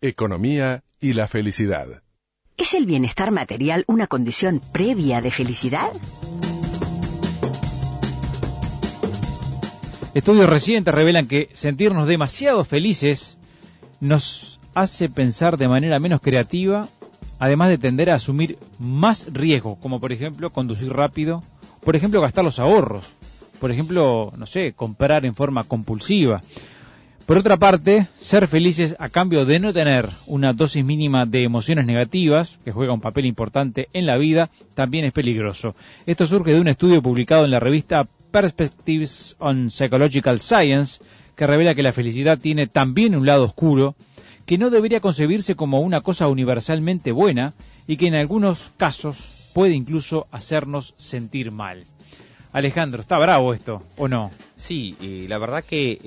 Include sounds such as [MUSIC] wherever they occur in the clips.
economía y la felicidad. ¿Es el bienestar material una condición previa de felicidad? Estudios recientes revelan que sentirnos demasiado felices nos hace pensar de manera menos creativa, además de tender a asumir más riesgos, como por ejemplo conducir rápido, por ejemplo gastar los ahorros, por ejemplo, no sé, comprar en forma compulsiva. Por otra parte, ser felices a cambio de no tener una dosis mínima de emociones negativas, que juega un papel importante en la vida, también es peligroso. Esto surge de un estudio publicado en la revista Perspectives on Psychological Science, que revela que la felicidad tiene también un lado oscuro, que no debería concebirse como una cosa universalmente buena y que en algunos casos puede incluso hacernos sentir mal. Alejandro, ¿está bravo esto o no? Sí, y la verdad que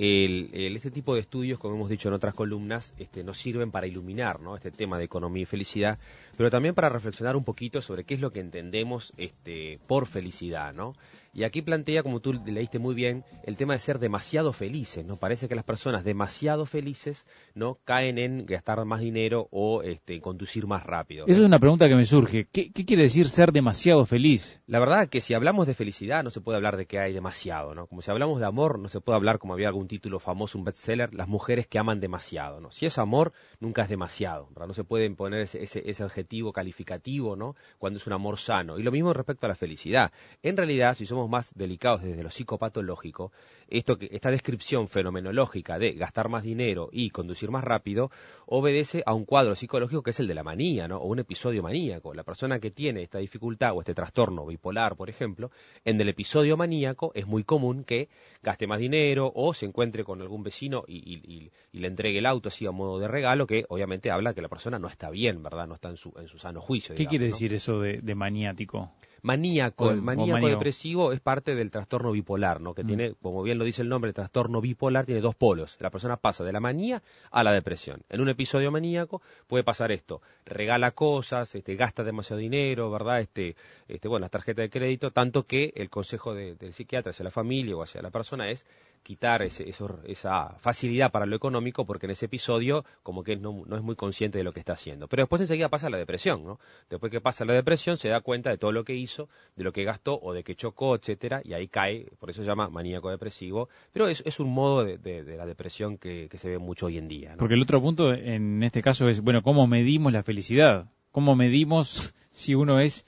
este tipo de estudios, como hemos dicho en otras columnas, este, nos sirven para iluminar este tema de economía y felicidad, pero también para reflexionar un poquito sobre qué es lo que entendemos este, por felicidad, ¿no? Y aquí plantea, como tú leíste muy bien, el tema de ser demasiado felices, ¿no? Parece que las personas demasiado felices, ¿no? Caen en gastar más dinero o este, conducir más rápido. Esa es una pregunta que me surge. ¿Qué, ¿Qué, quiere decir ser demasiado feliz? La verdad que si hablamos de felicidad no se puede hablar de que hay demasiado, ¿no? Como si hablamos de amor no se puede hablar, como había algún título famoso, un bestseller, las mujeres que aman demasiado, ¿no? Si es amor, nunca es demasiado, ¿verdad? No se puede poner ese, ese, ese adjetivo calificativo, ¿no? Cuando es un amor sano. Y lo mismo respecto a la felicidad. En realidad, si somos más delicados desde lo psicopatológico, esto que, esta descripción fenomenológica de gastar más dinero y conducir más rápido obedece a un cuadro psicológico que es el de la manía, ¿no? o un episodio maníaco. La persona que tiene esta dificultad o este trastorno bipolar, por ejemplo, en el episodio maníaco es muy común que gaste más dinero o se encuentre con algún vecino y, le entregue el auto así a modo de regalo, que obviamente habla que la persona no está bien, ¿verdad? No está en su, en su sano juicio. ¿Qué quiere decir eso de, de maniático? Maníaco. el maníaco depresivo es parte del trastorno bipolar, ¿no? Que mm. tiene, como bien lo dice el nombre, el trastorno bipolar tiene dos polos. La persona pasa de la manía a la depresión. En un episodio maníaco puede pasar esto: regala cosas, este, gasta demasiado dinero, ¿verdad? Este, este, bueno, las tarjetas de crédito, tanto que el consejo del psiquiatra hacia la familia o hacia la persona es quitar ese, esa facilidad para lo económico porque en ese episodio como que no, no, es muy consciente de lo que está haciendo. Pero después enseguida pasa la depresión, ¿no? Después que pasa la depresión se da cuenta de todo lo que hizo, de lo que gastó o de que chocó, etcétera, y ahí cae, por eso se llama maníaco depresivo, pero es, un modo de, la depresión que, se ve mucho hoy en día. Porque el otro punto en este caso es, bueno, ¿cómo medimos la felicidad? ¿Cómo medimos si uno es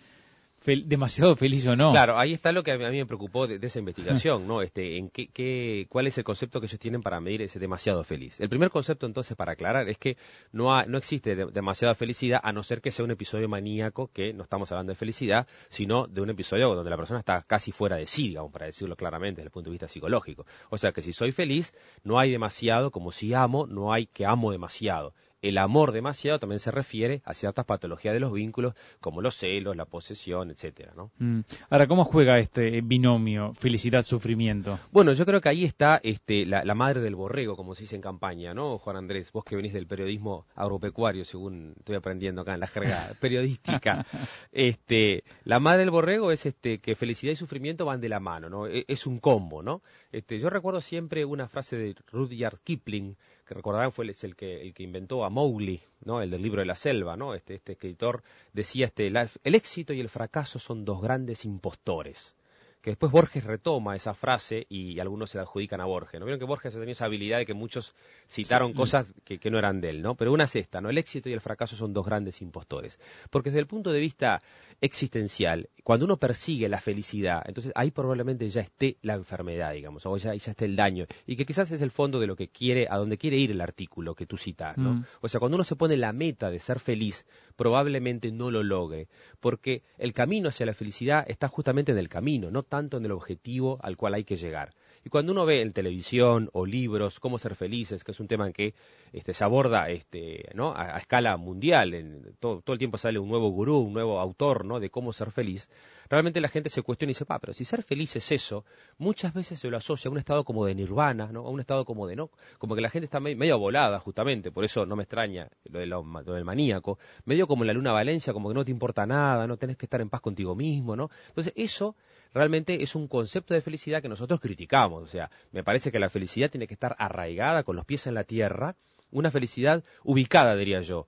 demasiado feliz o no. Claro, ahí está lo que a mí, me preocupó de, esa investigación, ¿no? Este, en qué, qué, cuál es el concepto que ellos tienen para medir ese demasiado feliz. El primer concepto, entonces, para aclarar, es que no, no existe demasiada felicidad a no ser que sea un episodio maníaco, que no estamos hablando de felicidad, sino de un episodio donde la persona está casi fuera de sí, digamos, para decirlo claramente desde el punto de vista psicológico. O sea que si soy feliz, no hay demasiado, como si amo, no hay que amo demasiado el amor demasiado también se refiere a ciertas patologías de los vínculos, como los celos, la posesión, etcétera, ¿no? Mm. Ahora, ¿cómo juega este binomio felicidad-sufrimiento? Bueno, yo creo que ahí está este, la, madre del borrego, como se dice en campaña, ¿no, Juan Andrés? Vos que venís del periodismo agropecuario, según estoy aprendiendo acá en la jerga [LAUGHS] periodística. este, la madre del borrego es este, que felicidad y sufrimiento van de la mano, ¿no? E, es, un combo, ¿no? Este, yo recuerdo siempre una frase de Rudyard Kipling, que recordarán fue el que, el que inventó a Mowgli, ¿no? el del libro de la selva, ¿no? este, este escritor decía, este, el éxito y el fracaso son dos grandes impostores que después Borges retoma esa frase y algunos se la adjudican a Borges. ¿no? Vieron que Borges tenía esa habilidad de que muchos citaron cosas que, que, no eran de él, ¿no? Pero una es esta, ¿no? El éxito y el fracaso son dos grandes impostores. Porque desde el punto de vista existencial, cuando uno persigue la felicidad, entonces ahí probablemente ya esté la enfermedad, digamos, o ya, ya esté el daño, y que quizás es el fondo de lo que quiere, a donde quiere ir el artículo que tú citas, ¿no? Mm. O sea, cuando uno se pone la meta de ser feliz, probablemente no lo logre, porque el camino hacia la felicidad está justamente en el camino, no tanto en el objetivo al cual hay que llegar. Y cuando uno ve en televisión o libros cómo ser felices, que es un tema que este, se aborda este, ¿no? a, escala mundial, en, todo, el tiempo sale un nuevo gurú, un nuevo autor de cómo ser feliz, realmente la gente se cuestiona y dice, pa, pero si ser feliz es eso, muchas veces se lo asocia a un estado como de nirvana, ¿no? a un estado como de no, como que la gente está medio, volada justamente, por eso no me extraña lo, de lo, del maníaco, medio como la luna Valencia, como que no te importa nada, no tenés que estar en paz contigo mismo, ¿no? Entonces eso realmente es un concepto de felicidad que nosotros criticamos. O sea, me parece que la felicidad tiene que estar arraigada con los pies en la tierra una felicidad ubicada, diría yo,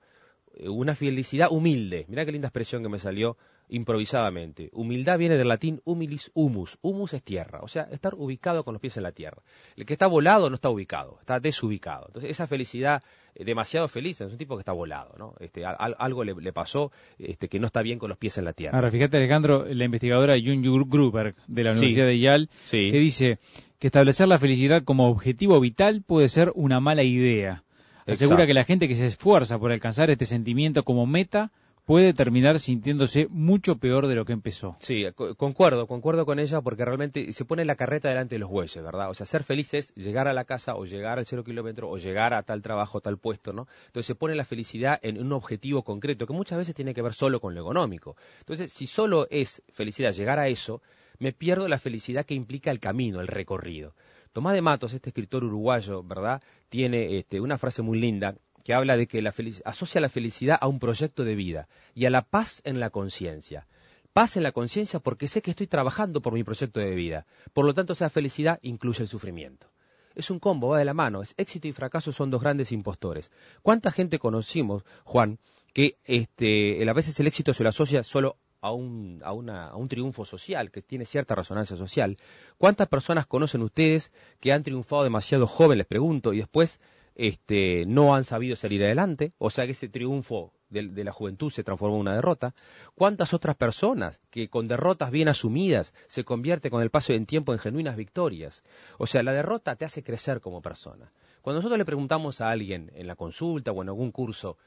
eh, una felicidad humilde. Mirá qué linda expresión que me salió improvisadamente. Humildad viene del latín humilis humus. Humus es tierra, o sea, estar ubicado con los pies en la tierra. El que está volado no está ubicado, está desubicado. Entonces, esa felicidad eh, demasiado feliz es un tipo que está volado, ¿no? Este, algo le, pasó este, que no está bien con los pies en la tierra. Ahora, fíjate, Alejandro, la investigadora Jun Gruber de la Universidad de Yale, que dice que establecer la felicidad como objetivo vital puede ser una mala idea. Asegura que la gente que se esfuerza por alcanzar este sentimiento como meta puede terminar sintiéndose mucho peor de lo que empezó. Sí, concuerdo, concuerdo con ella porque realmente se pone la carreta delante de los bueyes, ¿verdad? O sea, ser feliz es llegar a la casa o llegar al cero kilómetro o llegar a tal trabajo, tal puesto, ¿no? Entonces se pone la felicidad en un objetivo concreto que muchas veces tiene que ver solo con lo económico. Entonces, si solo es felicidad llegar a eso, me pierdo la felicidad que implica el camino, el recorrido. Tomás de Matos, este escritor uruguayo, ¿verdad? Tiene este, una frase muy linda que habla de que la asocia la felicidad a un proyecto de vida y a la paz en la conciencia. Paz en la conciencia porque sé que estoy trabajando por mi proyecto de vida. Por lo tanto, esa felicidad incluye el sufrimiento. Es un combo, va de la mano. Es éxito y fracaso son dos grandes impostores. ¿Cuánta gente conocimos, Juan, que este, a veces el éxito se lo asocia solo a un, a, a un triunfo social, que tiene cierta resonancia social. ¿Cuántas personas conocen ustedes que han triunfado demasiado jóvenes, les pregunto, y después este, no han sabido salir adelante, o sea que ese triunfo de, la juventud se transformó en una derrota. ¿Cuántas otras personas que con derrotas bien asumidas se convierte con el paso del tiempo en genuinas victorias? O sea, la derrota te hace crecer como persona. Cuando nosotros le preguntamos a alguien en la consulta o en algún curso,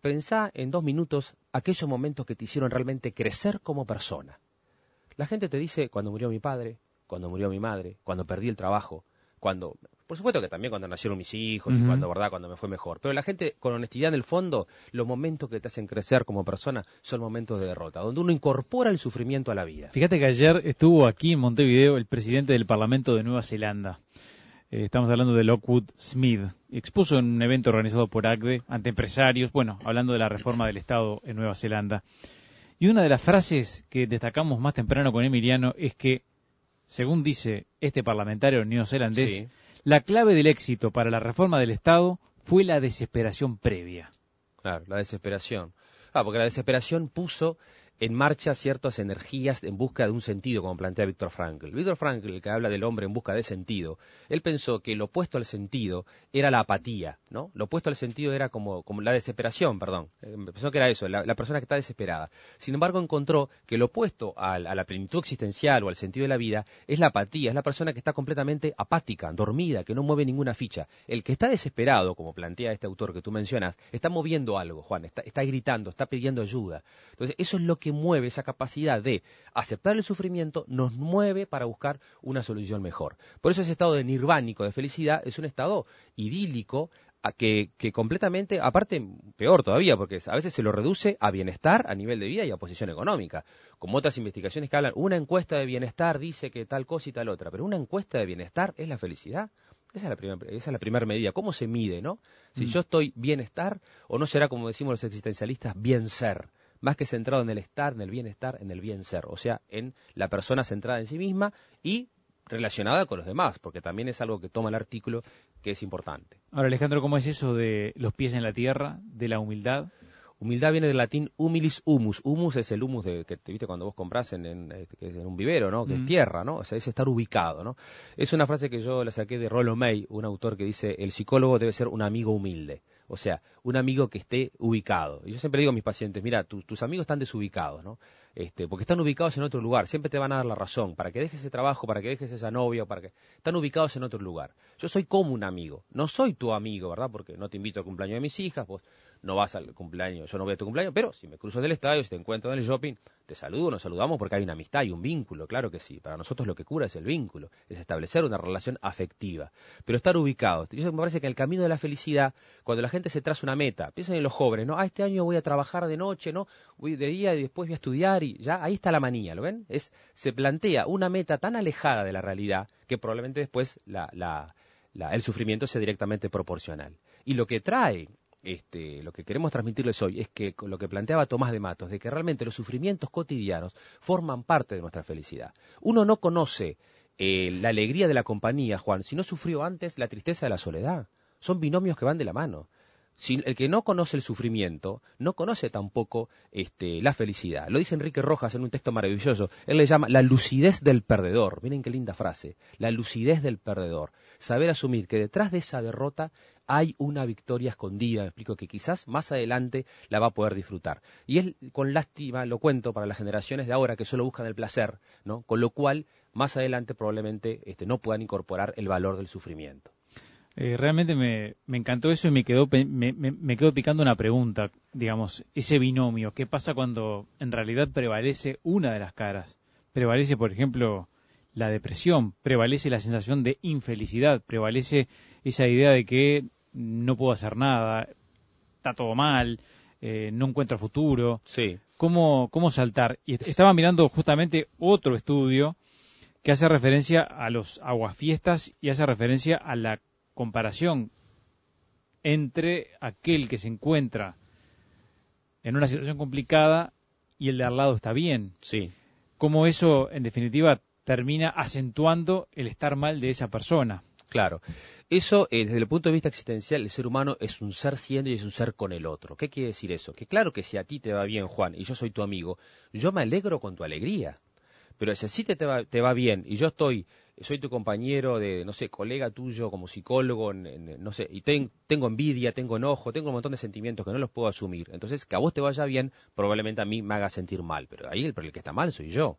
pensá en dos minutos aquellos momentos que te hicieron realmente crecer como persona. La gente te dice cuando murió mi padre, cuando murió mi madre, cuando perdí el trabajo, cuando por supuesto que también cuando nacieron mis hijos y cuando, ¿verdad? Cuando me fue mejor. Pero la gente, con honestidad en el fondo, los momentos que te hacen crecer como persona son momentos de derrota, donde uno incorpora el sufrimiento a la vida. Fíjate que ayer estuvo aquí en Montevideo el presidente del Parlamento de Nueva Zelanda. Eh, estamos hablando de Lockwood Smith. Expuso en un evento organizado por ACDE ante empresarios, bueno, hablando de la reforma del Estado en Nueva Zelanda. Y una de las frases que destacamos más temprano con Emiliano es que, según dice este parlamentario neozelandés, la clave del éxito para la reforma del Estado fue la desesperación previa. Claro, la desesperación. Ah, porque la desesperación puso en marcha ciertas energías en busca de un sentido, como plantea Víctor Frankl. Víctor Frankl, que habla del hombre en busca de sentido, él pensó que lo opuesto al sentido era la apatía, ¿no? Lo opuesto al sentido era como, la desesperación, perdón. Eh, pensó que era eso, la, persona que está desesperada. Sin embargo, encontró que lo opuesto a, a, la plenitud existencial o al sentido de la vida es la apatía, es la persona que está completamente apática, dormida, que no mueve ninguna ficha. El que está desesperado, como plantea este autor que tú mencionas, está moviendo algo, Juan, está, está gritando, está pidiendo ayuda. Entonces, eso es lo que mueve, esa capacidad de aceptar el sufrimiento, nos mueve para buscar una solución mejor. Por eso ese estado de nirvánico, de felicidad, es un estado idílico que, que, completamente, aparte, peor todavía, porque a veces se lo reduce a bienestar a nivel de vida y a posición económica. Como otras investigaciones que hablan, una encuesta de bienestar dice que tal cosa y tal otra, pero una encuesta de bienestar es la felicidad. Esa es la primera, esa es la primera medida. ¿Cómo se mide, no? Si mm. yo estoy bienestar, o no será, como decimos los existencialistas, bien ser más que centrado en el estar, en el bienestar, en el bien ser, o sea, en la persona centrada en sí misma y relacionada con los demás, porque también es algo que toma el artículo que es importante. Ahora, Alejandro, ¿cómo es eso de los pies en la tierra, de la humildad? Humildad viene del latín humilis humus. Humus es el humus de, que te viste cuando vos compras en, en, en, un vivero, ¿no? Que es tierra, ¿no? O sea, es estar ubicado, ¿no? Es una frase que yo la saqué de Rollo May, un autor que dice, el psicólogo debe ser un amigo humilde. O sea, un amigo que esté ubicado. Y yo siempre digo a mis pacientes, mira, tus amigos están desubicados, ¿no? Este, porque están ubicados en otro lugar, siempre te van a dar la razón, para que dejes ese trabajo, para que dejes esa novia, para que están ubicados en otro lugar. Yo soy como un amigo, no soy tu amigo, ¿verdad? Porque no te invito al cumpleaños de mis hijas, vos no vas al cumpleaños, yo no voy a tu cumpleaños, pero si me cruzo en el estadio, si te encuentro en el shopping, te saludo, nos saludamos porque hay una amistad y un vínculo, claro que sí. Para nosotros lo que cura es el vínculo, es establecer una relación afectiva, pero estar ubicado. Yo me parece que en el camino de la felicidad, cuando la gente se traza una meta, piensen en los jóvenes, ¿no? Ah, este año voy a trabajar de noche, ¿no? Voy de día y después voy a estudiar y ya ahí está la manía, ¿lo ven? Es se plantea una meta tan alejada de la realidad que probablemente después el sufrimiento sea directamente proporcional. Y lo que trae este, lo que queremos transmitirles hoy es que lo que planteaba Tomás de Matos, de que realmente los sufrimientos cotidianos forman parte de nuestra felicidad. Uno no conoce eh, la alegría de la compañía, Juan, si no sufrió antes la tristeza de la soledad. Son binomios que van de la mano. Si el que no conoce el sufrimiento, no conoce tampoco este, la felicidad. Lo dice Enrique Rojas en un texto maravilloso. Él le llama la lucidez del perdedor. Miren qué linda frase. La lucidez del perdedor. Saber asumir que detrás de esa derrota hay una victoria escondida, me explico, que quizás más adelante la va a poder disfrutar. Y es con lástima, lo cuento, para las generaciones de ahora que solo buscan el placer, ¿no? Con lo cual, más adelante probablemente este, no puedan incorporar el valor del sufrimiento. Eh, realmente me, encantó eso y me quedó, me, me, quedó picando una pregunta, digamos, ese binomio, ¿qué pasa cuando en realidad prevalece una de las caras? Prevalece, por ejemplo, la depresión, prevalece la sensación de infelicidad, prevalece esa idea de que no puedo hacer nada, está todo mal, eh, no encuentro futuro. Sí. ¿Cómo, ¿Cómo saltar? Y estaba mirando justamente otro estudio que hace referencia a los aguafiestas y hace referencia a la comparación entre aquel que se encuentra en una situación complicada y el de al lado está bien. Sí. Cómo eso, en definitiva, termina acentuando el estar mal de esa persona. Claro. Eso, eh, desde el punto de vista existencial, el ser humano es un ser siendo y es un ser con el otro. ¿Qué quiere decir eso? Que claro que si a ti te va bien, Juan, y yo soy tu amigo, yo me alegro con tu alegría. Pero si así te va, te va bien y yo estoy soy tu compañero de, no sé, colega tuyo como psicólogo, no sé, y tengo envidia, tengo enojo, tengo un montón de sentimientos que no los puedo asumir. Entonces, que a vos te vaya bien, probablemente a mí me haga sentir mal, pero ahí el, el que está mal soy yo.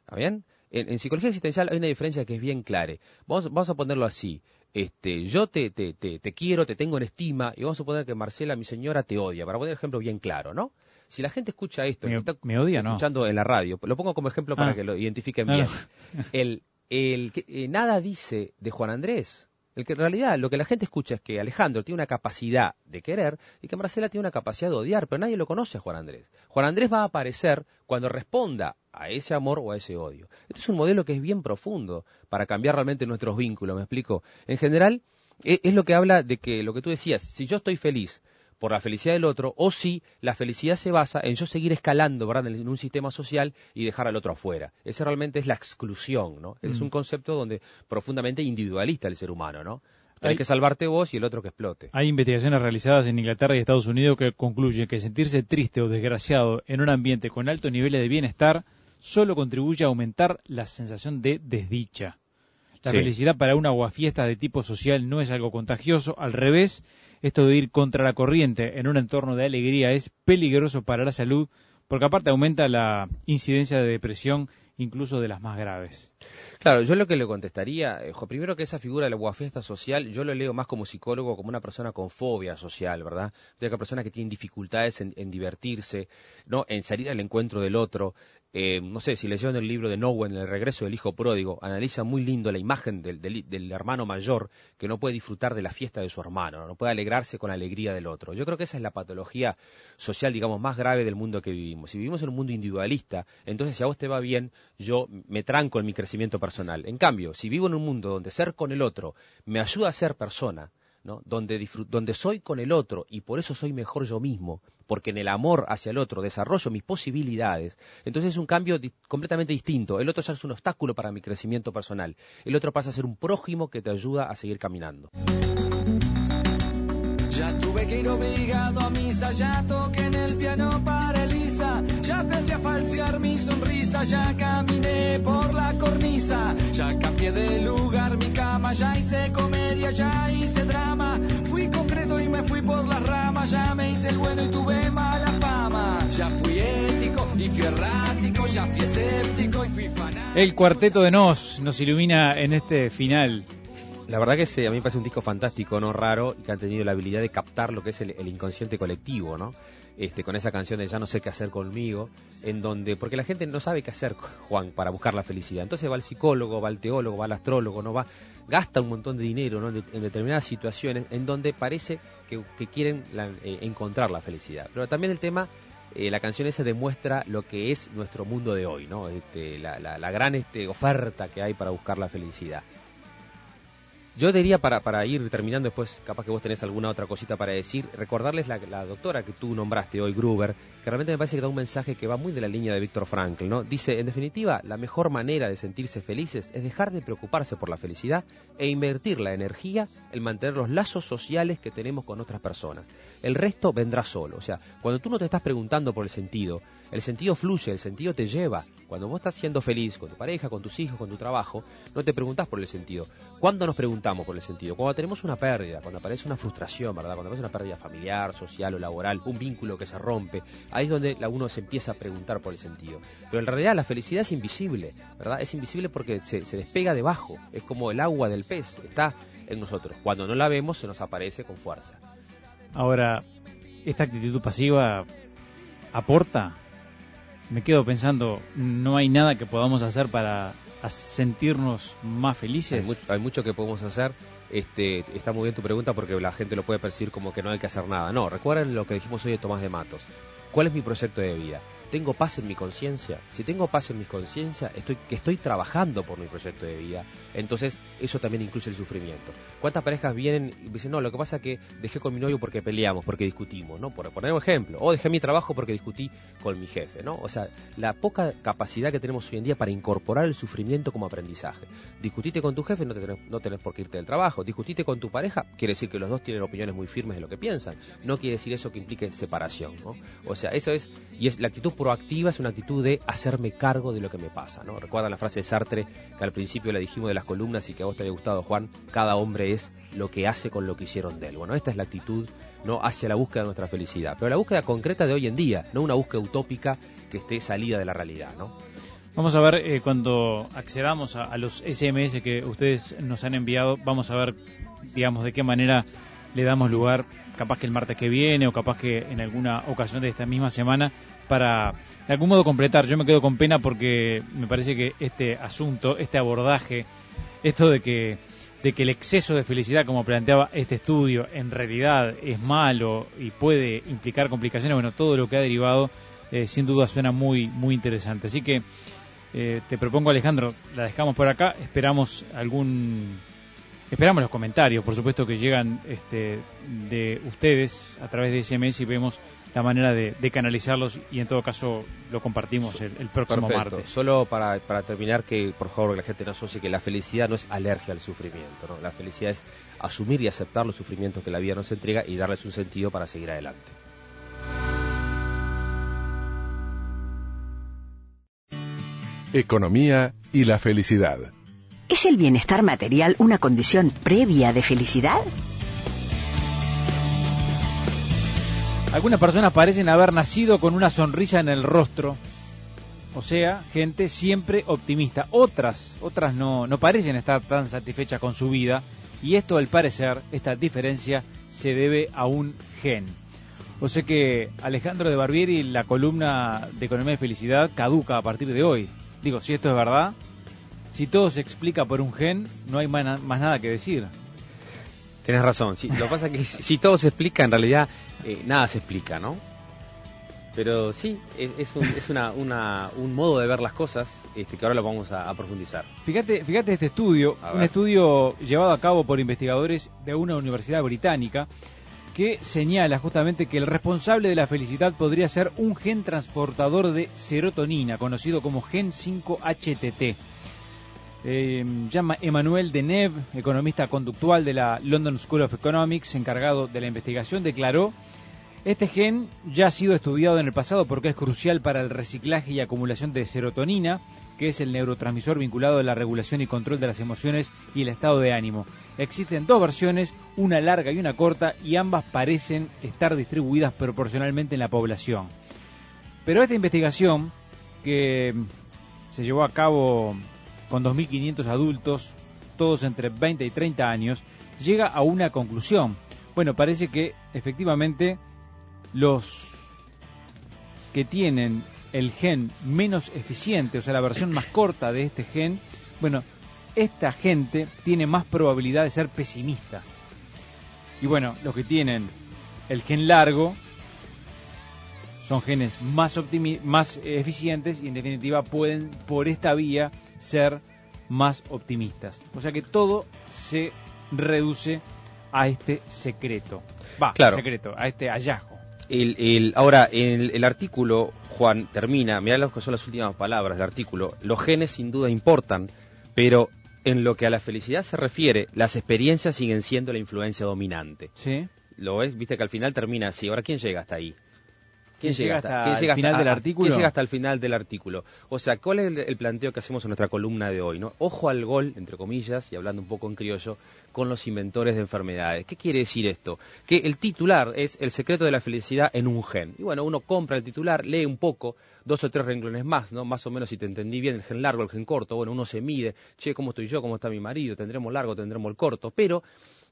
¿Está bien? En, psicología existencial hay una diferencia que es bien clara. Vamos, vamos a ponerlo así. Este, yo te, te, te, te, quiero, te tengo en estima, y vamos a suponer que Marcela, mi señora, te odia, para poner un ejemplo bien claro, ¿no? Si la gente escucha esto, me, está odia, escuchando en la radio, lo pongo como ejemplo para ah. que lo identifiquen bien. [LAUGHS] el, el que eh, nada dice de Juan Andrés. El que en realidad lo que la gente escucha es que Alejandro tiene una capacidad de querer y que Marcela tiene una capacidad de odiar, pero nadie lo conoce a Juan Andrés. Juan Andrés va a aparecer cuando responda a ese amor o a ese odio. Este es un modelo que es bien profundo para cambiar realmente nuestros vínculos, ¿me explico? En general, e, es lo que habla de que lo que tú decías, si yo estoy feliz por la felicidad del otro, o si la felicidad se basa en yo seguir escalando ¿verdad? en un sistema social y dejar al otro afuera. Ese realmente es la exclusión, ¿no? Es mm. un concepto donde profundamente individualista el ser humano, ¿no? Hay que salvarte vos y el otro que explote. Hay investigaciones realizadas en Inglaterra y Estados Unidos que concluyen que sentirse triste o desgraciado en un ambiente con altos niveles de bienestar solo contribuye a aumentar la sensación de desdicha. La felicidad para una aguafiesta de tipo social no es algo contagioso, al revés, esto de ir contra la corriente en un entorno de alegría es peligroso para la salud porque aparte aumenta la incidencia de depresión incluso de las más graves. Claro, yo lo que le contestaría, primero que esa figura de la guafiesta social, yo lo leo más como psicólogo, como una persona con fobia social, ¿verdad? De una persona que tiene dificultades en, en divertirse, ¿no? En salir al encuentro del otro, eh, no sé, si leyeron el libro de Noah en el regreso del hijo pródigo, analiza muy lindo la imagen del, hermano mayor que no puede disfrutar de la fiesta de su hermano, no puede alegrarse con la alegría del otro. Yo creo que esa es la patología social, digamos, más grave del mundo que vivimos. Si vivimos en un mundo individualista, entonces si a vos te va bien, yo me tranco en mi crecimiento personal. En cambio, si vivo en un mundo donde ser con el otro me ayuda a ser persona, donde, donde soy con el otro y por eso soy mejor yo mismo, porque en el amor hacia el otro desarrollo mis posibilidades, entonces es un cambio completamente distinto. El otro ya es un obstáculo para mi crecimiento personal. El otro pasa a ser un prójimo que te ayuda a seguir caminando. Ya tuve que ir obligado a misa, ya toqué en el piano para Elisa, ya aprendí a falsear mi sonrisa, ya caminé por la cornisa, ya cambié de lugar mi cama, ya hice comedia, ya hice drama, fui concreto y me fui por las ramas, ya me hice el bueno y tuve mala fama, ya fui ético y fui errático, ya fui escéptico y fui fanático. El cuarteto de Nos nos ilumina en este final la verdad que a mí me parece un disco fantástico, no raro, y que han tenido la habilidad de captar lo que es el, inconsciente colectivo, ¿no? Este, con esa canción de Ya no sé qué hacer conmigo, en donde, porque la gente no sabe qué hacer, Juan, para buscar la felicidad. Entonces va al psicólogo, va al teólogo, va al astrólogo, no va, gasta un montón de dinero ¿no? en, determinadas situaciones en donde parece que, quieren eh, encontrar la felicidad. Pero también el tema eh, la canción esa demuestra lo que es nuestro mundo de hoy, ¿no? Este, la, la, gran este, oferta que hay para buscar la felicidad. Yo diría, para, para ir terminando después, capaz que vos tenés alguna otra cosita para decir, recordarles la, doctora que tú nombraste hoy, Gruber, que realmente me parece que da un mensaje que va muy de la línea de Víctor Frankl, ¿no? Dice, en definitiva, la mejor manera de sentirse felices es dejar de preocuparse por la felicidad e invertir la energía en mantener los lazos sociales que tenemos con otras personas. El resto vendrá solo. O sea, cuando tú no te estás preguntando por el sentido, el sentido fluye, el sentido te lleva. Cuando vos estás siendo feliz con tu pareja, con tus hijos, con tu trabajo, no te preguntás por el sentido. ¿Cuándo nos preguntamos por el sentido? Cuando tenemos una pérdida, cuando aparece una frustración, ¿verdad? Cuando aparece una pérdida familiar, social o laboral, un vínculo que se rompe, ahí es donde uno se empieza a preguntar por el sentido. Pero en realidad la felicidad es invisible, ¿verdad? Es invisible porque se, se despega debajo, es como el agua del pez, está en nosotros. Cuando no la vemos se nos aparece con fuerza. Ahora, esta actitud pasiva aporta me quedo pensando, no hay nada que podamos hacer para sentirnos más felices. Hay, mucho que podemos hacer. Este, está muy bien tu pregunta porque la gente lo puede percibir como que no hay que hacer nada. No, recuerden lo que dijimos hoy de Tomás de Matos. ¿Cuál es mi proyecto de vida? Tengo paz en mi conciencia, si tengo paz en mi conciencia, estoy, que estoy trabajando por mi proyecto de vida, entonces eso también incluye el sufrimiento. ¿Cuántas parejas vienen y dicen, no, lo que pasa es que dejé con mi novio porque peleamos, porque discutimos, ¿no? Por poner un ejemplo, o dejé mi trabajo porque discutí con mi jefe, ¿no? O sea, la poca capacidad que tenemos hoy en día para incorporar el sufrimiento como aprendizaje. Discutiste con tu jefe, no, tenés, no tenés por qué irte del trabajo. Discutiste con tu pareja, quiere decir que los dos tienen opiniones muy firmes de lo que piensan. No quiere decir eso que implique separación, ¿no? O sea, eso es, y es la actitud proactiva es una actitud de hacerme cargo de lo que me pasa, ¿no? Recuerda la frase de Sartre que al principio la dijimos de las columnas y que a vos te haya gustado, Juan, cada hombre es lo que hace con lo que hicieron de él. Bueno, esta es la actitud no hacia la búsqueda de nuestra felicidad, pero la búsqueda concreta de hoy en día, no una búsqueda utópica que esté salida de la realidad, ¿no? Vamos a ver eh, cuando accedamos a, a, los SMS que ustedes nos han enviado, vamos a ver, digamos, de qué manera le damos lugar, capaz que el martes que viene o capaz que en alguna ocasión de esta misma semana, para de algún modo completar. Yo me quedo con pena porque me parece que este asunto, este abordaje, esto de que de que el exceso de felicidad, como planteaba este estudio, en realidad es malo y puede implicar complicaciones, bueno, todo lo que ha derivado, eh, sin duda suena muy, muy interesante. Así que eh, te propongo, Alejandro, la dejamos por acá, esperamos algún Esperamos los comentarios, por supuesto, que llegan este, de ustedes a través de SMS y vemos la manera de, canalizarlos y en todo caso lo compartimos el, próximo martes. Solo para, para, terminar, que por favor la gente no asocie que la felicidad no es alergia al sufrimiento, ¿no? la felicidad es asumir y aceptar los sufrimientos que la vida nos entrega y darles un sentido para seguir adelante. Economía y la felicidad. ¿Es el bienestar material una condición previa de felicidad? Algunas personas parecen haber nacido con una sonrisa en el rostro. O sea, gente siempre optimista. Otras, otras no, no parecen estar tan satisfechas con su vida. Y esto, al parecer, esta diferencia se debe a un gen. O sea que Alejandro de Barbieri, la columna de Economía y Felicidad, caduca a partir de hoy. Digo, si esto es verdad, si todo se explica por un gen, no hay más, nada que decir. Tienes razón. lo que pasa es que si, todo se explica, en realidad eh, nada se explica, ¿no? Pero sí, es, un, es una, un modo de ver las cosas este, que ahora lo vamos a, profundizar. Fíjate, fíjate este estudio, un estudio llevado a cabo por investigadores de una universidad británica que señala justamente que el responsable de la felicidad podría ser un gen transportador de serotonina, conocido como gen 5-HTT eh, llama Emmanuel Deneuve, economista conductual de la London School of Economics, encargado de la investigación, declaró, este gen ya ha sido estudiado en el pasado porque es crucial para el reciclaje y acumulación de serotonina, que es el neurotransmisor vinculado a la regulación y control de las emociones y el estado de ánimo. Existen dos versiones, una larga y una corta, y ambas parecen estar distribuidas proporcionalmente en la población. Pero esta investigación, que se llevó a cabo con 2.500 adultos, todos entre 20 y 30 años, llega a una conclusión. Bueno, parece que efectivamente los que tienen el gen menos eficiente, o sea, la versión más [COUGHS] corta de este gen, bueno, esta gente tiene más probabilidad de ser pesimista. Y bueno, los que tienen el gen largo son genes más, más eficientes y en definitiva pueden por esta vía ser más optimistas. O sea que todo se reduce a este secreto. Va, Claro. secreto, a este hallazgo. El, el- ahora, el, el artículo, Juan, termina, mirá lo que son las últimas palabras del artículo. Los genes sin duda importan, pero en lo que a la felicidad se refiere, las experiencias siguen siendo la influencia dominante. ¿Sí? ¿Lo ves? Viste que al final termina así. Ahora, ¿quién llega hasta ahí? ¿Quién llega hasta quién el final del artículo? ¿Quién llega hasta el final del artículo? O sea, ¿cuál es el, el planteo que hacemos en nuestra columna de hoy? ¿no? Ojo al gol, entre comillas, y hablando un poco en criollo, con los inventores de enfermedades. ¿Qué quiere decir esto? Que el titular es El secreto de la felicidad en un gen. Y bueno, uno compra el titular, lee un poco, dos o tres renglones más, ¿no? Más o menos si te entendí bien, el gen largo, el gen corto, bueno, uno se mide, che, ¿cómo estoy yo? ¿Cómo está mi marido? ¿Tendremos largo? ¿Tendremos el corto? Pero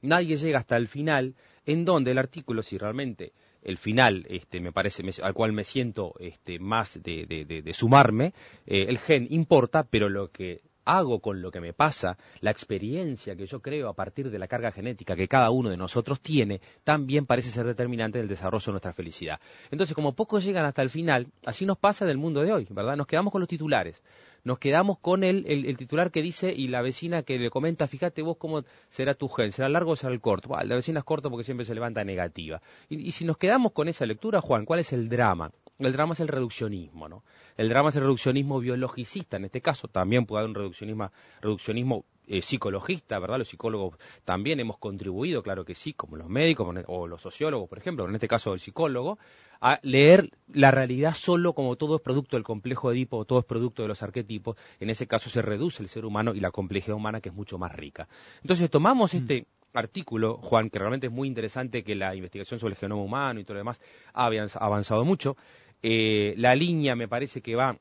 nadie llega hasta el final, en donde el artículo, si realmente el final, este, me parece, me- al cual me siento este, más de, de- de- sumarme, eh, el gen importa, pero lo que hago con lo que me pasa, la experiencia que yo creo a partir de la carga genética que cada uno de nosotros tiene, también parece ser determinante del desarrollo de nuestra felicidad. Entonces, como pocos llegan hasta el final, así nos pasa en el mundo de hoy, ¿verdad? Nos quedamos con los titulares nos quedamos con el, el, el titular que dice y la vecina que le comenta, fíjate vos cómo será tu gen, será largo o será el corto. La vecina es corto porque siempre se levanta negativa. Y, y si nos quedamos con esa lectura, Juan, ¿cuál es el drama? El drama es el reduccionismo, ¿no? El drama es el reduccionismo biologicista, en este caso también puede haber un reduccionismo, reduccionismo eh, psicologista, ¿verdad? Los psicólogos también hemos contribuido, claro que sí, como los médicos o los sociólogos, por ejemplo, en este caso el psicólogo, a leer la realidad solo como todo es producto del complejo de Edipo, todo es producto de los arquetipos, en ese caso se reduce el ser humano y la complejidad humana que es mucho más rica. Entonces tomamos este artículo, Juan, que realmente es muy interesante que la investigación sobre el genoma humano y todo lo demás ha avanz- avanzado mucho. Eh, la línea me parece que va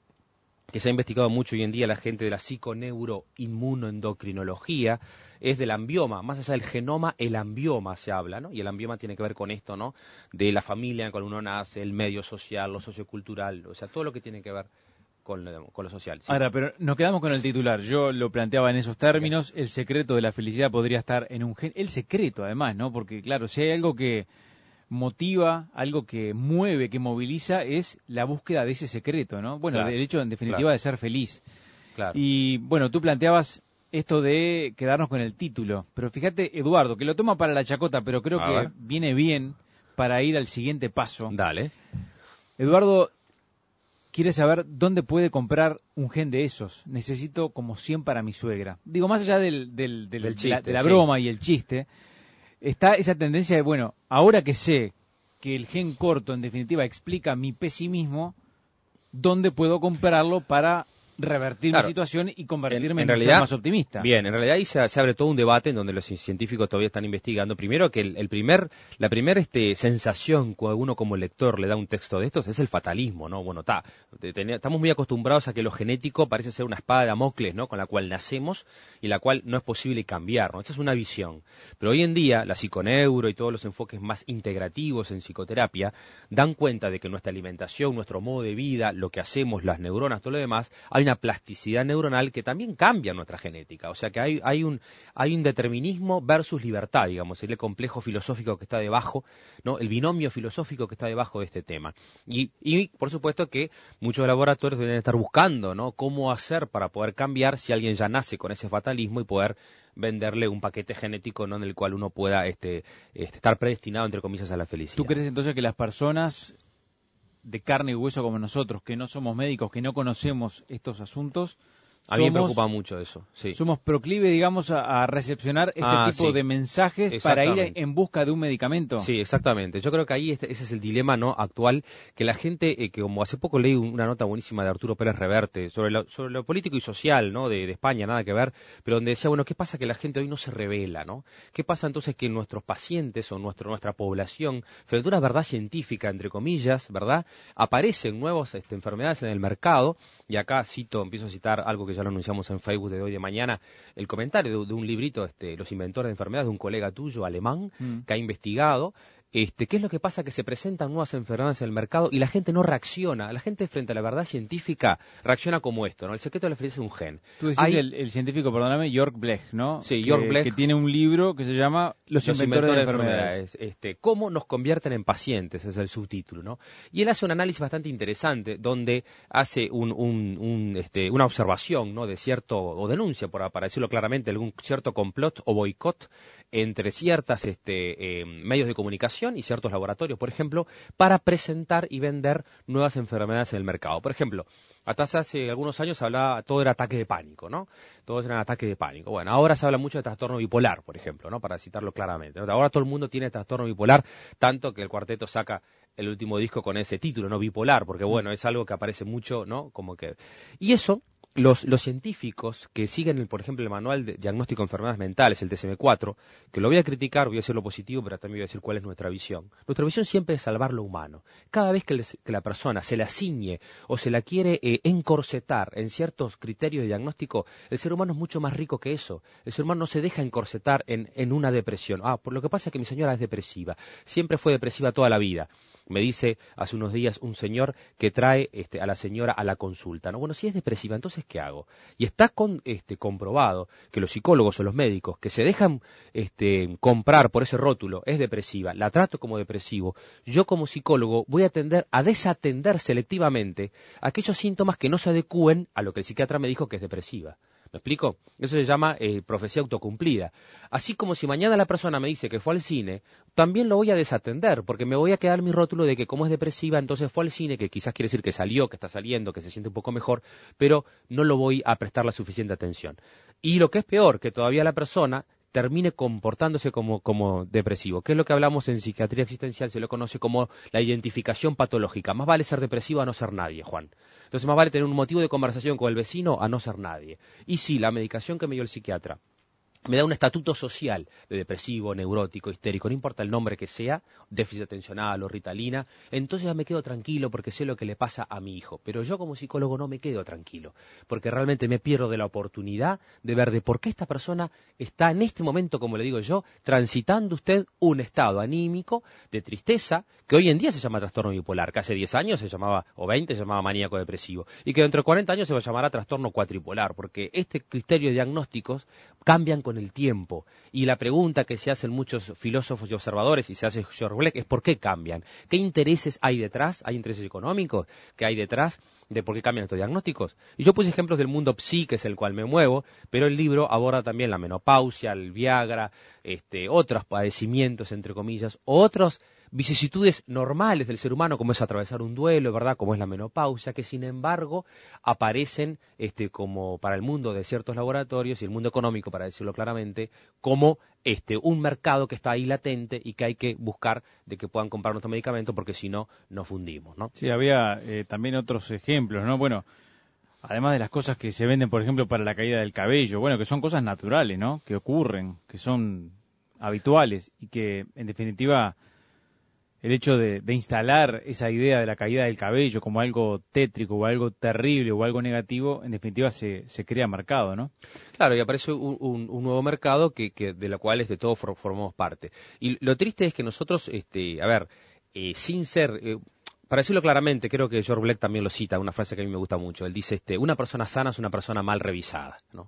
que se ha investigado mucho hoy en día la gente de la psiconeuroinmunoendocrinología, es del ambioma, más allá del genoma, el ambioma se habla, ¿no? Y el ambioma tiene que ver con esto, ¿no? De la familia en la cual uno nace, el medio social, lo sociocultural, o sea, todo lo que tiene que ver con lo, con lo social. ¿sí? Ahora, pero nos quedamos con el titular. Yo lo planteaba en esos términos. El secreto de la felicidad podría estar en un gen. El secreto, además, ¿no? Porque, claro, si hay algo que motiva, algo que mueve, que moviliza, es la búsqueda de ese secreto, ¿no? Bueno, Claro, hecho, en definitiva, claro. de ser feliz. claro. Y, bueno, tú planteabas esto de quedarnos con el título. Pero fíjate, Eduardo, que lo toma para la chacota, pero creo que viene bien para ir al siguiente paso. Dale. Eduardo quiere saber dónde puede comprar un gen de esos. Necesito como 100 para mi suegra. Digo, más allá del, del- del- Del de la, chiste, de la sí. broma y el chiste, está esa tendencia de, bueno, ahora que sé que el gen corto en definitiva explica mi pesimismo, ¿dónde puedo comprarlo para revertir Claro. mi situación y convertirme en, En- realidad, más optimista? Bien, en realidad ahí se, se abre todo un debate en donde los científicos todavía están investigando. Primero que el, el primer, la primera este, sensación que uno como lector le da a un texto de estos es el fatalismo, ¿no? Bueno, está, estamos muy acostumbrados a que lo genético parece ser una espada de Damocles, ¿no? Con la cual nacemos y la cual no es posible cambiar, ¿no? Esa es una visión. Pero hoy en día la psiconeuro y todos los enfoques más integrativos en psicoterapia dan cuenta de que nuestra alimentación, nuestro modo de vida, lo que hacemos, las neuronas, todo lo demás, hay una plasticidad neuronal que también cambia nuestra genética. O sea que hay, hay, un, hay un determinismo versus libertad, digamos, el complejo filosófico que está debajo, ¿no? el binomio filosófico que está debajo de este tema. Y, y por supuesto que muchos laboratorios deben estar buscando ¿no? cómo hacer para poder cambiar si alguien ya nace con ese fatalismo y poder venderle un paquete genético ¿no? en el cual uno pueda este, este, estar predestinado, entre comillas, a la felicidad. ¿Tú crees entonces que las personas de carne y hueso como nosotros, que no somos médicos, que no conocemos estos asuntos, A mí me preocupa mucho eso, sí. somos proclives, digamos, a, a recepcionar este Ah, tipo sí. de mensajes para ir en busca de un medicamento. Sí, exactamente. Yo creo que ahí este- ese es el dilema no actual que la gente, eh, que como hace poco leí un- una nota buenísima de Arturo Pérez Reverte sobre lo, sobre lo político y social, ¿no? De, de España, nada que ver, pero donde decía, bueno, ¿qué pasa que la gente hoy no se revela, ¿no? ¿Qué pasa entonces que nuestros pacientes o nuestro, nuestra población, frente a una verdad científica, entre comillas, ¿verdad? Aparecen nuevas este, enfermedades en el mercado, y acá cito, empiezo a citar algo que ya lo anunciamos en Facebook de hoy de mañana, el comentario de, de un librito, este, Los inventores de enfermedades, de un colega tuyo alemán, Mm. que ha investigado este, ¿qué es lo que pasa? Que se presentan nuevas enfermedades en el mercado y la gente no reacciona. La gente frente a la verdad científica reacciona como esto, ¿no? El secreto de la felicidad es un gen. Tú decís Hay- el, el científico, perdóname, York Blech, ¿no? Sí, York Blech. Que tiene un libro que se llama Los, inventores, de enfermedades. Este, ¿Cómo nos convierten en pacientes? Es el subtítulo, ¿no? Y él hace un análisis bastante interesante donde hace un, un- un, este, una observación, ¿no? De cierto, o denuncia, por, para decirlo claramente, algún cierto complot o boicot entre ciertas este, eh, medios de comunicación y ciertos laboratorios, por ejemplo, para presentar y vender nuevas enfermedades en el mercado. Por ejemplo, hasta hace algunos años se hablaba, todo era ataque de pánico, ¿no? Todos eran ataques de pánico. Bueno, ahora se habla mucho de trastorno bipolar, por ejemplo, ¿no? Para citarlo claramente. Ahora todo el mundo tiene trastorno bipolar, tanto que el cuarteto saca el último disco con ese título, ¿no? Bipolar, porque bueno, es algo que aparece mucho, ¿no? Como que... Y eso los, los científicos que siguen, el, por ejemplo, el manual de diagnóstico de enfermedades mentales, el DSM-4, que lo voy a criticar, voy a decir lo positivo, pero también voy a decir cuál es nuestra visión. Nuestra visión siempre es salvar lo humano. Cada vez que, que la persona se la ciñe o se la quiere eh, encorsetar en ciertos criterios de diagnóstico, el ser humano es mucho más rico que eso. El ser humano no se deja encorsetar en, en una depresión. Ah, por lo que pasa es que mi señora es depresiva. Siempre fue depresiva toda la vida. Me dice hace unos días un señor que trae este, a la señora a la consulta. ¿no? Bueno, si es depresiva, entonces ¿qué hago? Y está con, este, comprobado que los psicólogos o los médicos que se dejan este, comprar por ese rótulo es depresiva, la trato como depresivo, yo como psicólogo voy a tender a desatender selectivamente aquellos síntomas que no se adecúen a lo que el psiquiatra me dijo que es depresiva. ¿Me explico? Eso se llama eh, profecía autocumplida. Así como si mañana la persona me dice que fue al cine, también lo voy a desatender, porque me voy a quedar mi rótulo de que como es depresiva, entonces fue al cine, que quizás quiere decir que salió, que está saliendo, que se siente un poco mejor, pero no lo voy a prestar la suficiente atención. Y lo que es peor, que todavía la persona termine comportándose como, como depresivo, que es lo que hablamos en psiquiatría existencial, se lo conoce como la identificación patológica. Más vale ser depresivo a no ser nadie, Juan. Entonces más vale tener un motivo de conversación con el vecino a no ser nadie. Y sí, la medicación que me dio el psiquiatra me da un estatuto social de depresivo, neurótico, histérico, no importa el nombre que sea, déficit atencional o ritalina, entonces me quedo tranquilo porque sé lo que le pasa a mi hijo. Pero yo como psicólogo no me quedo tranquilo, porque realmente me pierdo de la oportunidad de ver de por qué esta persona está en este momento, como le digo yo, transitando usted un estado anímico de tristeza, que hoy en día se llama trastorno bipolar, que hace 10 años se llamaba, o 20 se llamaba maníaco depresivo, y que dentro de 40 años se va a llamar trastorno cuatripolar, porque este criterio de diagnósticos cambian con el tiempo. Y la pregunta que se hacen muchos filósofos y observadores, y se hace George Black, es ¿por qué cambian? ¿Qué intereses hay detrás? ¿Hay intereses económicos? ¿Qué hay detrás de por qué cambian estos diagnósticos? Y yo puse ejemplos del mundo psi, que es el cual me muevo, pero el libro aborda también la menopausia, el Viagra, este, otros padecimientos, entre comillas, otros vicisitudes normales del ser humano, como es atravesar un duelo, ¿verdad? Como es la menopausia, que sin embargo aparecen este, como para el mundo de ciertos laboratorios y el mundo económico, para decirlo claramente, como este, un mercado que está ahí latente y que hay que buscar de que puedan comprar nuestro medicamento porque si no, nos fundimos, ¿no? Sí, había eh, también otros ejemplos, ¿no? Bueno, además de las cosas que se venden, por ejemplo, para la caída del cabello, bueno, que son cosas naturales, ¿no? Que ocurren, que son habituales y que, en definitiva, el hecho de, instalar esa idea de la caída del cabello como algo tétrico o algo terrible o algo negativo, en definitiva se, se crea marcado, ¿no? Claro, y aparece un, un- un nuevo mercado que, que de la cual este, todos for- formamos parte. Y lo triste es que nosotros, este, a ver, eh, sin ser, eh, para decirlo claramente, creo que George Black también lo cita, una frase que a mí me gusta mucho. Él dice, este, una persona sana es una persona mal revisada, ¿no?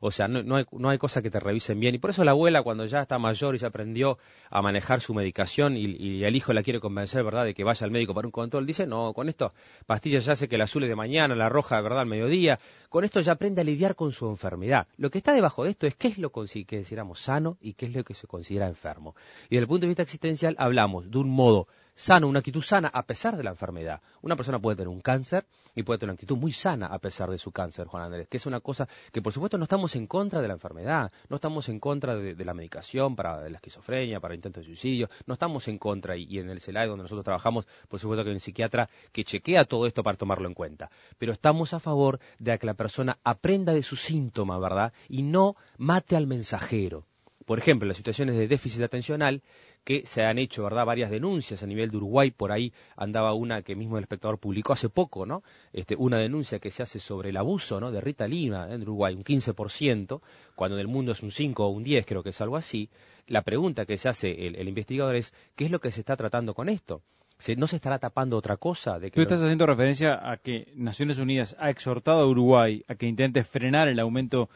O sea, no, no hay, no hay cosa que te revisen bien. Y por eso la abuela, cuando ya está mayor y ya aprendió a manejar su medicación y, y el hijo la quiere convencer, ¿verdad?, de que vaya al médico para un control, dice, no, con esto, pastillas ya sé que la azul es de mañana, la roja, ¿verdad?, al mediodía. Con esto ya aprende a lidiar con su enfermedad. Lo que está debajo de esto es qué es lo que consideramos sano y qué es lo que se considera enfermo. Y desde el punto de vista existencial hablamos de un modo sano, una actitud sana a pesar de la enfermedad. Una persona puede tener un cáncer y puede tener una actitud muy sana a pesar de su cáncer, Juan Andrés, que es una cosa que por supuesto no estamos en contra de la enfermedad, no estamos en contra de, la medicación para la esquizofrenia, para intentos de suicidio, no estamos en contra y, en el CELAE donde nosotros trabajamos, por supuesto que hay un psiquiatra que chequea todo esto para tomarlo en cuenta, pero estamos a favor de que la persona aprenda de su síntoma, ¿verdad? Y no mate al mensajero. Por ejemplo, en las situaciones de déficit atencional, que se han hecho, ¿verdad?, varias denuncias a nivel de Uruguay, por ahí andaba una que mismo el espectador publicó hace poco, ¿no? Este, una denuncia que se hace sobre el abuso, ¿no?, de Rita Lima en Uruguay, un 15%, cuando en el mundo es un 5 o un 10, creo que es algo así. La pregunta que se hace el, el investigador es, ¿qué es lo que se está tratando con esto? ¿Se- ¿No se estará tapando otra cosa? De que Tú estás haciendo referencia a que Naciones Unidas ha exhortado a Uruguay a que intente frenar el aumento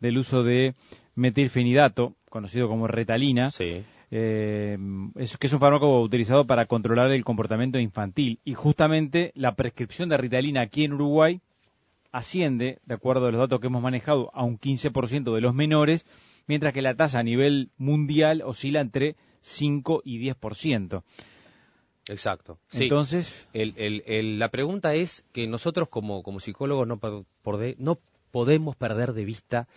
del uso de metilfenidato, conocido como retalina, Sí. Eh, es, que es un fármaco utilizado para controlar el comportamiento infantil. Y justamente la prescripción de ritalina aquí en Uruguay asciende, de acuerdo a los datos que hemos manejado, a un 15% de los menores, mientras que la tasa a nivel mundial oscila entre 5 y 10%. Exacto. Sí. Entonces, El- el- el- la pregunta es que nosotros como, como psicólogos no, po- porde- no podemos perder de vista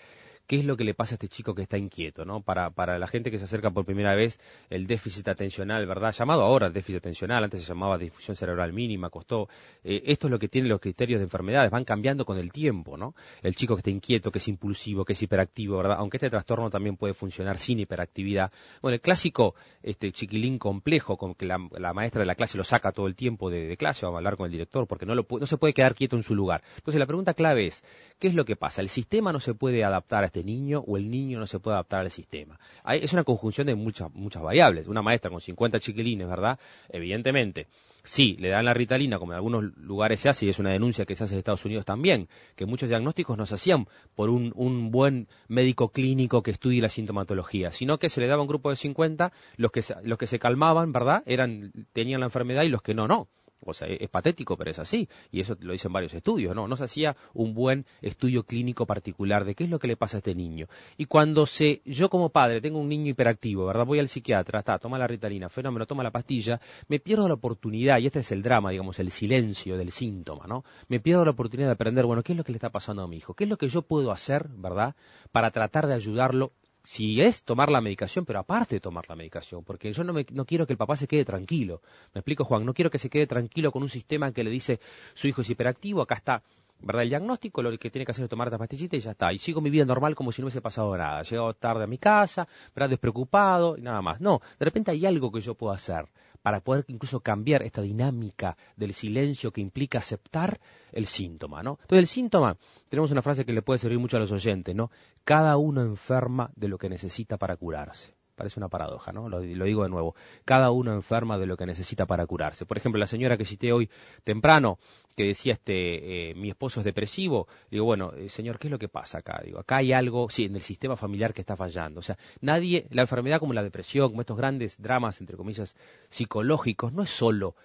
qué es lo que le pasa a este chico que está inquieto, ¿no? Para, para la gente que se acerca por primera vez, el déficit atencional, ¿verdad? Llamado ahora déficit atencional, antes se llamaba difusión cerebral mínima, costó. eh, esto es lo que tienen los criterios de enfermedades, van cambiando con el tiempo, ¿no? El chico que está inquieto, que es impulsivo, que es hiperactivo, ¿verdad? Aunque este trastorno también puede funcionar sin hiperactividad. Bueno, el clásico este chiquilín complejo, con que la, maestra de la clase lo saca todo el tiempo de, de clase, vamos a hablar con el director, porque no, lo, no se puede quedar quieto en su lugar. Entonces la pregunta clave es, ¿qué es lo que pasa? ¿El sistema no se puede adaptar a este niño o el niño no se puede adaptar al sistema? Hay- es una conjunción de muchas, muchas variables. Una maestra con 50 chiquilines, ¿verdad? Evidentemente. Sí, le dan la ritalina, como en algunos lugares se hace, y es una denuncia que se hace en Estados Unidos también, que muchos diagnósticos no se hacían por un, un buen médico clínico que estudie la sintomatología, sino que se le daba un grupo de 50, los que, se- los que se calmaban, ¿verdad? Eran, tenían la enfermedad y los que no, no. O sea, es, patético, pero es así. Y eso lo dicen varios estudios, ¿no? No se hacía un buen estudio clínico particular de qué es lo que le pasa a este niño. Y cuando se, yo como padre tengo un niño hiperactivo, ¿verdad? Voy al psiquiatra, está, toma la ritalina, fenómeno, toma la pastilla, me pierdo la oportunidad, y este es el drama, digamos, el silencio del síntoma, ¿no? Me pierdo la oportunidad de aprender, bueno, ¿qué es lo que le está pasando a mi hijo? ¿Qué es lo que yo puedo hacer, ¿verdad? Para tratar de ayudarlo si es tomar la medicación, pero aparte de tomar la medicación, porque yo no, me- no quiero que el papá se quede tranquilo. Me explico, Juan, no quiero que se quede tranquilo con un sistema que le dice su hijo es hiperactivo, acá está. ¿Verdad? El diagnóstico lo que tiene que hacer es tomar esta pastillita y ya está. Y sigo mi vida normal como si no hubiese pasado nada. He llegado tarde a mi casa, ¿verdad? Despreocupado y nada más. No, de repente hay algo que yo puedo hacer para poder incluso cambiar esta dinámica del silencio que implica aceptar el síntoma, ¿no? Entonces el síntoma, tenemos una frase que le puede servir mucho a los oyentes, ¿no? Cada uno enferma de lo que necesita para curarse. Parece una paradoja, ¿no? Lo, digo de nuevo. Cada uno enferma de lo que necesita para curarse. Por ejemplo, la señora que cité hoy temprano, que decía, este, eh, mi esposo es depresivo, digo, bueno, eh, señor, ¿qué es lo que pasa acá? Digo, acá hay algo, sí, en el sistema familiar que está fallando. O sea, nadie, la enfermedad como la depresión, como estos grandes dramas, entre comillas, psicológicos, no es solo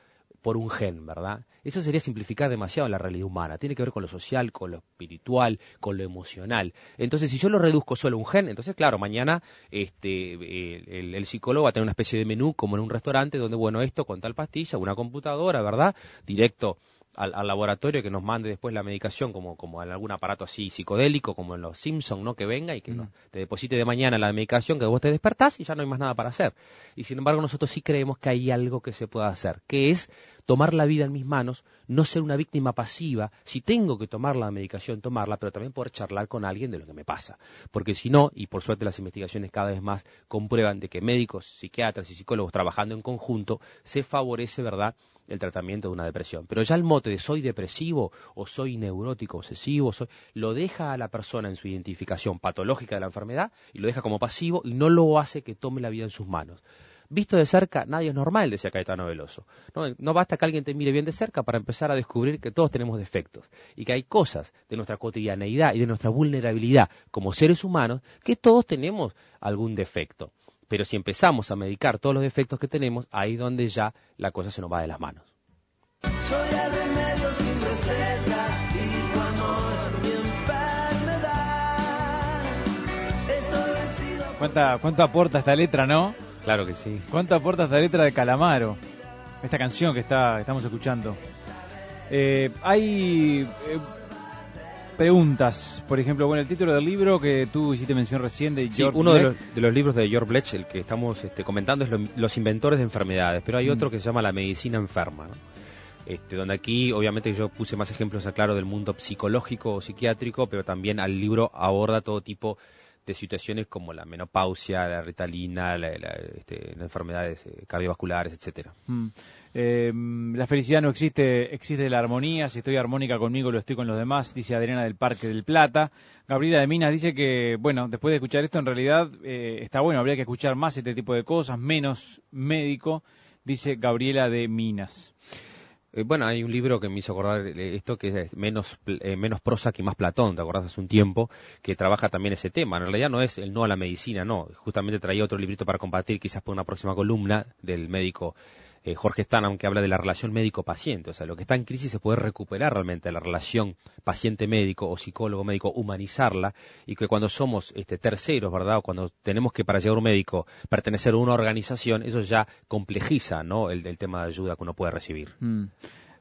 por un gen, ¿verdad? Eso sería simplificar demasiado la realidad humana. Tiene que ver con lo social, con lo espiritual, con lo emocional. Entonces, si yo lo reduzco solo a un gen, entonces, claro, mañana este, el, el- el psicólogo va a tener una especie de menú como en un restaurante donde, bueno, esto con tal pastilla, una computadora, ¿verdad? Directo al, al laboratorio que nos mande después la medicación como, como en algún aparato así psicodélico, como en los Simpsons, ¿no? Que venga y que no- te deposite de mañana la medicación que vos te despertás y ya no hay más nada para hacer. Y sin embargo nosotros sí creemos que hay algo que se pueda hacer, que es tomar la vida en mis manos, no ser una víctima pasiva, si tengo que tomar la medicación, tomarla, pero también poder charlar con alguien de lo que me pasa. Porque si no, y por suerte las investigaciones cada vez más comprueban de que médicos, psiquiatras y psicólogos trabajando en conjunto, se favorece, ¿verdad?, el tratamiento de una depresión. Pero ya el mote de soy depresivo o soy neurótico obsesivo, soy, lo deja a la persona en su identificación patológica de la enfermedad y lo deja como pasivo y no lo hace que tome la vida en sus manos. Visto de cerca, nadie es normal, decía Caetano Veloso. No, no basta que alguien te mire bien de cerca para empezar a descubrir que todos tenemos defectos y que hay cosas de nuestra cotidianeidad y de nuestra vulnerabilidad como seres humanos que todos tenemos algún defecto. Pero si empezamos a medicar todos los defectos que tenemos, ahí donde ya la cosa se nos va de las manos. Soy el remedio sin receta y tu amor mi enfermedad. Estoy vencido. ¿cuánta, ¿cuánto aporta esta letra, no? Claro que sí. ¿Cuánto aporta esta letra de Calamaro? Esta canción que está, estamos escuchando. Eh, hay eh, preguntas, por ejemplo, bueno, el título del libro que tú hiciste mención recién de Sí, George uno de los, de los libros de George Blech, el que estamos este, comentando, es lo- Los inventores de enfermedades, pero hay Mm. otro que se llama La medicina enferma, ¿no? Este, donde aquí, obviamente, yo puse más ejemplos, aclaro, del mundo psicológico o psiquiátrico, pero también al libro aborda todo tipo de situaciones como la menopausia, la ritalina, la, este, las enfermedades eh, cardiovasculares, etcétera. Mm. Eh, la felicidad no existe, existe la armonía. Si estoy armónica conmigo, lo estoy con los demás, dice Adriana del Parque del Plata. Gabriela de Minas dice que, bueno, después de escuchar esto, en realidad eh, está bueno, habría que escuchar más este tipo de cosas, menos médico, dice Gabriela de Minas. Eh, bueno, hay un libro que me hizo acordar eh, esto que es menos, eh, menos prosa que más Platón, ¿te acordás hace un tiempo? Que trabaja también ese tema. En realidad no es el no a la medicina, no. Justamente traía otro librito para compartir, quizás por una próxima columna del médico eh, Jorge Stanham, que habla de la relación médico-paciente. O sea, lo que está en crisis se puede recuperar realmente la relación paciente-médico o psicólogo-médico, humanizarla, y que cuando somos este, terceros, ¿verdad? O cuando tenemos que para llegar a un médico pertenecer a una organización, eso ya complejiza, ¿no? El, el tema de ayuda que uno puede recibir. Mm.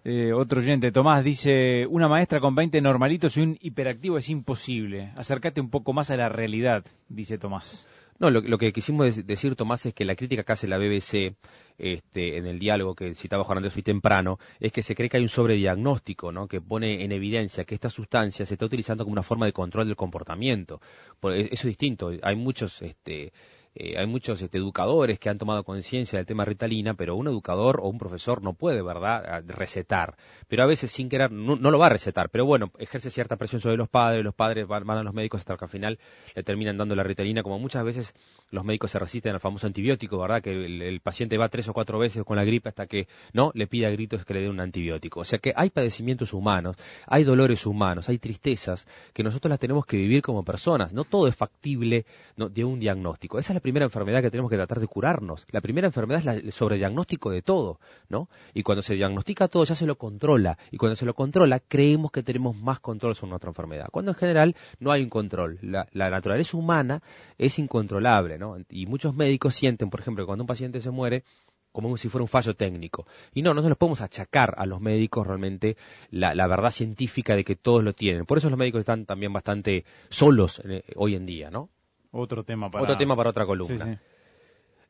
Eh, otro oyente, Tomás, dice, una maestra con 20 normalitos y un hiperactivo es imposible. Acércate un poco más a la realidad, dice Tomás. No, lo, lo que quisimos decir, Tomás, es que la crítica que hace la BBC este, en el diálogo que citaba Juan Andrés hoy temprano, es que se cree que hay un sobrediagnóstico, ¿no? que pone en evidencia que esta sustancia se está utilizando como una forma de control del comportamiento. Por- e- eso es distinto. Hay muchos, este, eh, hay muchos este, educadores que han tomado conciencia del tema Ritalina, pero un educador o un profesor no puede, ¿verdad?, a- recetar. Pero a veces sin querer no, no lo va a recetar, pero bueno, ejerce cierta presión sobre los padres, los padres van, a los médicos hasta que al final le terminan dando la Ritalina, como muchas veces los médicos se resisten al famoso antibiótico, ¿verdad?, que el, paciente va tres o cuatro veces con la gripe hasta que no le pide a gritos que le den un antibiótico. O sea que hay padecimientos humanos, hay dolores humanos, hay tristezas que nosotros las tenemos que vivir como personas. No todo es factible ¿no? de un diagnóstico. Esa es la primera enfermedad que tenemos que tratar de curarnos. La primera enfermedad es la- el sobrediagnóstico de todo, ¿no? Y cuando se diagnostica todo ya se lo controla. Y cuando se lo controla, creemos que tenemos más control sobre nuestra enfermedad. Cuando en general no hay un control. La, naturaleza humana es incontrolable, ¿no? Y muchos médicos sienten, por ejemplo, que cuando un paciente se muere, como si fuera un fallo técnico. Y no, no nos podemos achacar a los médicos realmente la, la verdad científica de que todos lo tienen. Por eso los médicos están también bastante solos eh, hoy en día, ¿no? Otro tema para... Otro tema para otra Sí, columna. sí.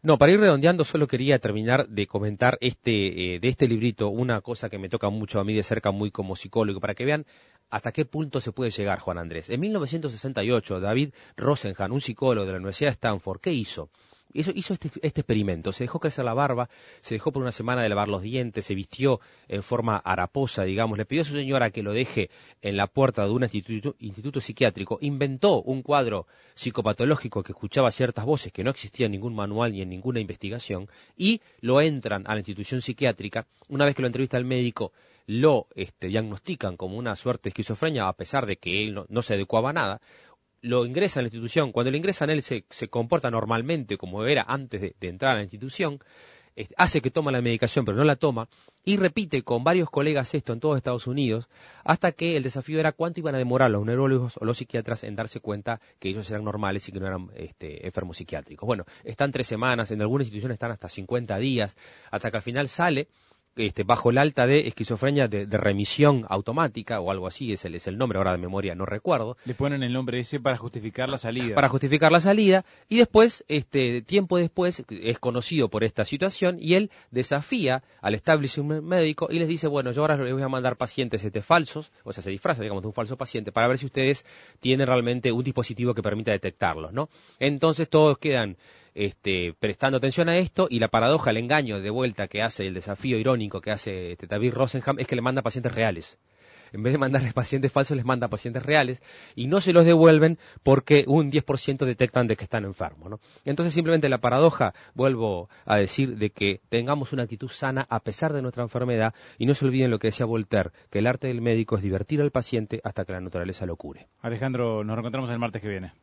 No, para ir redondeando, solo quería terminar de comentar este, eh, de este librito una cosa que me toca mucho a mí de cerca, muy como psicólogo, para que vean hasta qué punto se puede llegar, Juan Andrés. En 1968, David Rosenhan, un psicólogo de la Universidad de Stanford, ¿qué hizo? Hizo, hizo este, este experimento, se dejó crecer la barba, se dejó por una semana de lavar los dientes, se vistió en forma haraposa, digamos, le pidió a su señora que lo deje en la puerta de un instituto, psiquiátrico, inventó un cuadro psicopatológico que escuchaba ciertas voces que no existía en ningún manual ni en ninguna investigación, y lo entran a la institución psiquiátrica, una vez que lo entrevista el médico, lo este, diagnostican como una suerte de esquizofrenia, a pesar de que él no, no se adecuaba a nada, lo ingresa a la institución, cuando lo ingresan él se, se comporta normalmente como era antes de, entrar a la institución, hace que toma la medicación pero no la toma, y repite con varios colegas esto en todos Estados Unidos, hasta que el desafío era cuánto iban a demorar los neurólogos o los psiquiatras en darse cuenta que ellos eran normales y que no eran este, enfermos psiquiátricos. Bueno, están tres semanas, en algunas instituciones están hasta 50 días, hasta que al final sale este, bajo el alta de esquizofrenia de, de remisión automática o algo así, es el, es el nombre ahora de memoria, no recuerdo, Le ponen el nombre ese para justificar la salida. para justificar la salida y después, este, tiempo después, es conocido por esta situación y él desafía al establishment médico y les dice, bueno, yo ahora les voy a mandar pacientes este, falsos, o sea, se disfraza, digamos, de un falso paciente para ver si ustedes tienen realmente un dispositivo que permita detectarlos, ¿no? Entonces todos quedan este, prestando atención a esto y la paradoja, el engaño de vuelta que hace, el desafío irónico que hace este, David Rosenham es que le manda pacientes reales. En vez de mandarles pacientes falsos, les manda pacientes reales y no se los devuelven porque un 10% detectan de que están enfermos. Entonces, simplemente la paradoja, vuelvo a decir, de que tengamos una actitud sana a pesar de nuestra enfermedad y no se olviden lo que decía Voltaire, que el arte del médico es divertir al paciente hasta que la naturaleza lo cure. Alejandro, nos reencontramos el martes que viene.